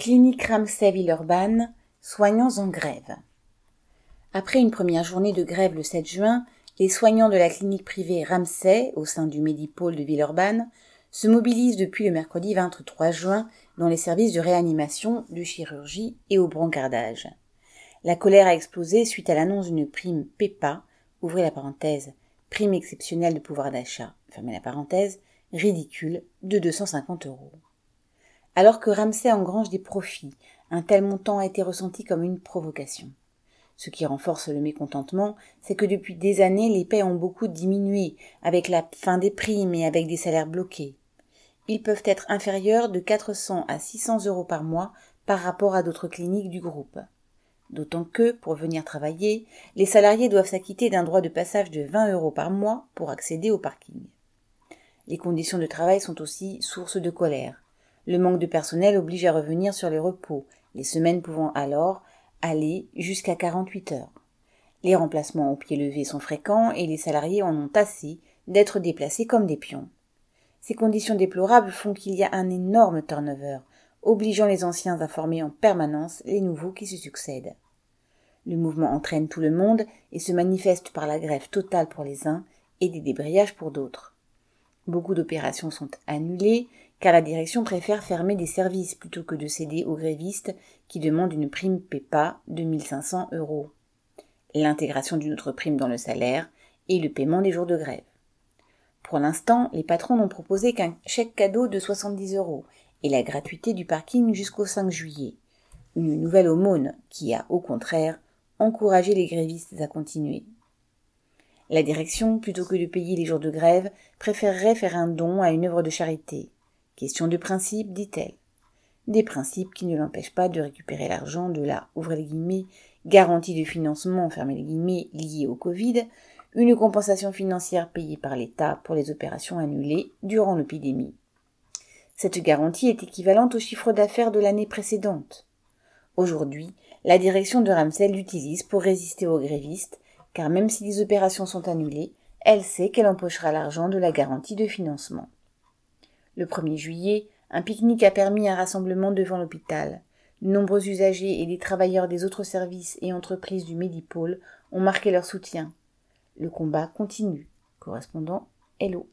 Clinique Ramsay Villeurbanne, soignants en grève. Après une première journée de grève le 7 juin, les soignants de la clinique privée Ramsay, au sein du Médipôle de Villeurbanne, se mobilisent depuis le mercredi 23 juin dans les services de réanimation, de chirurgie et au brancardage. La colère a explosé suite à l'annonce d'une prime PEPA, ouvrez la parenthèse, prime exceptionnelle de pouvoir d'achat, fermez la parenthèse, ridicule, de 250 euros. Alors que Ramsay engrange des profits, un tel montant a été ressenti comme une provocation. Ce qui renforce le mécontentement, c'est que depuis des années, les paix ont beaucoup diminué, avec la fin des primes et avec des salaires bloqués. Ils peuvent être inférieurs de 400 à 600 euros par mois par rapport à d'autres cliniques du groupe. D'autant que, pour venir travailler, les salariés doivent s'acquitter d'un droit de passage de 20 euros par mois pour accéder au parking. Les conditions de travail sont aussi source de colère. Le manque de personnel oblige à revenir sur les repos, les semaines pouvant alors aller jusqu'à 48 heures. Les remplacements au pied levé sont fréquents et les salariés en ont assez d'être déplacés comme des pions. Ces conditions déplorables font qu'il y a un énorme turnover, obligeant les anciens à former en permanence les nouveaux qui se succèdent. Le mouvement entraîne tout le monde et se manifeste par la grève totale pour les uns et des débrayages pour d'autres. Beaucoup d'opérations sont annulées car la direction préfère fermer des services plutôt que de céder aux grévistes qui demandent une prime PEPA de 1500 euros, l'intégration d'une autre prime dans le salaire et le paiement des jours de grève. Pour l'instant, les patrons n'ont proposé qu'un chèque cadeau de 70 euros et la gratuité du parking jusqu'au 5 juillet. Une nouvelle aumône qui a, au contraire, encouragé les grévistes à continuer. La direction, plutôt que de payer les jours de grève, préférerait faire un don à une œuvre de charité. Question de principe, dit-elle. Des principes qui ne l'empêchent pas de récupérer l'argent de la, garantie de financement, liée au Covid, une compensation financière payée par l'État pour les opérations annulées durant l'épidémie. Cette garantie est équivalente au chiffre d'affaires de l'année précédente. Aujourd'hui, la direction de Ramsey l'utilise pour résister aux grévistes, car même si les opérations sont annulées, elle sait qu'elle empochera l'argent de la garantie de financement. Le 1er juillet, un pique-nique a permis un rassemblement devant l'hôpital. De nombreux usagers et des travailleurs des autres services et entreprises du Médipôle ont marqué leur soutien. Le combat continue. Correspondant Hello.